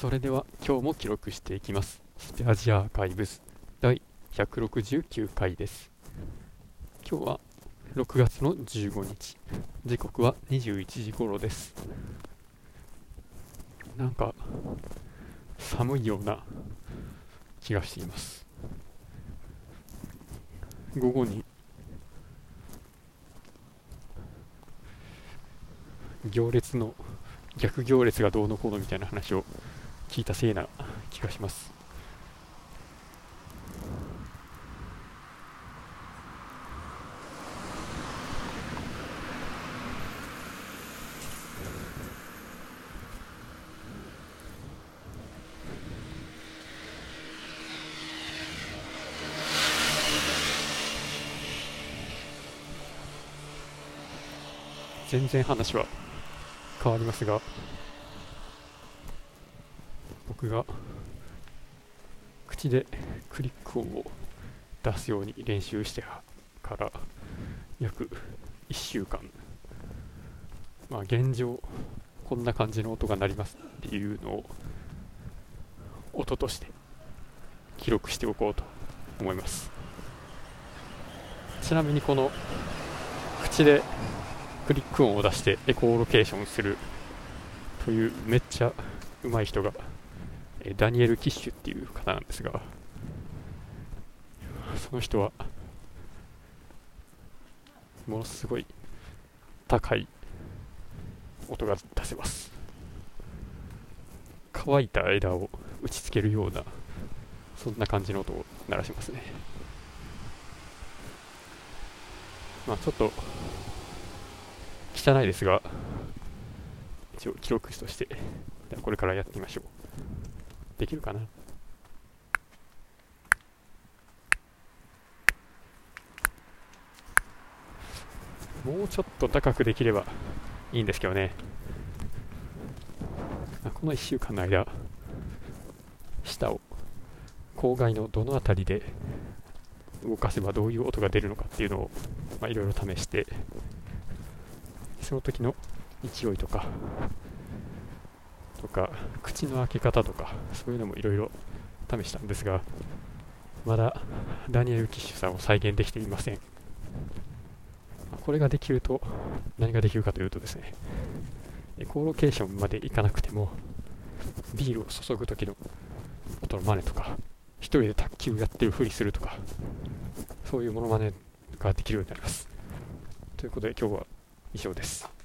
それでは今日も記録していきます。スペアジアアーカイブス第169回です。今日は6月の15日。時刻は21時頃です。なんか寒いような気がしています。午後に行列の逆行列がどうのこうのみたいな話を聞いたせいな気がします。全然話は変わりますが僕が口でクリック音を出すように練習してから約1週間。まあ現状こんな感じの音が鳴りますっていうのを音として記録しておこうと思います。ちなみにこの口でクリック音を出してエコーロケーションするというめっちゃ上手い人がえダニエル・キッシュっていう方なんですがその人はものすごい高い音が出せます。乾いた枝を打ちつけるようなそんな感じの音を鳴らしますね。まあちょっと汚いですが一応記録としてこれからやってみましょう。できるかな。もうちょっと高くできればいいんですけどね。この1週間の間下を郊外のどの辺りで動かせばどういう音が出るのかっていうのをいろいろ試してその時の勢いとかとか口の開け方とかそういうのもいろいろ試したんですがまだダニエル・キッシュさんを再現できていません。これができると何ができるかというとですねエコーロケーションまでいかなくてもビールを注ぐ時の音の真似とか一人で卓球やってるふりするとかそういうものまねができるようになります。ということで今日は以上です。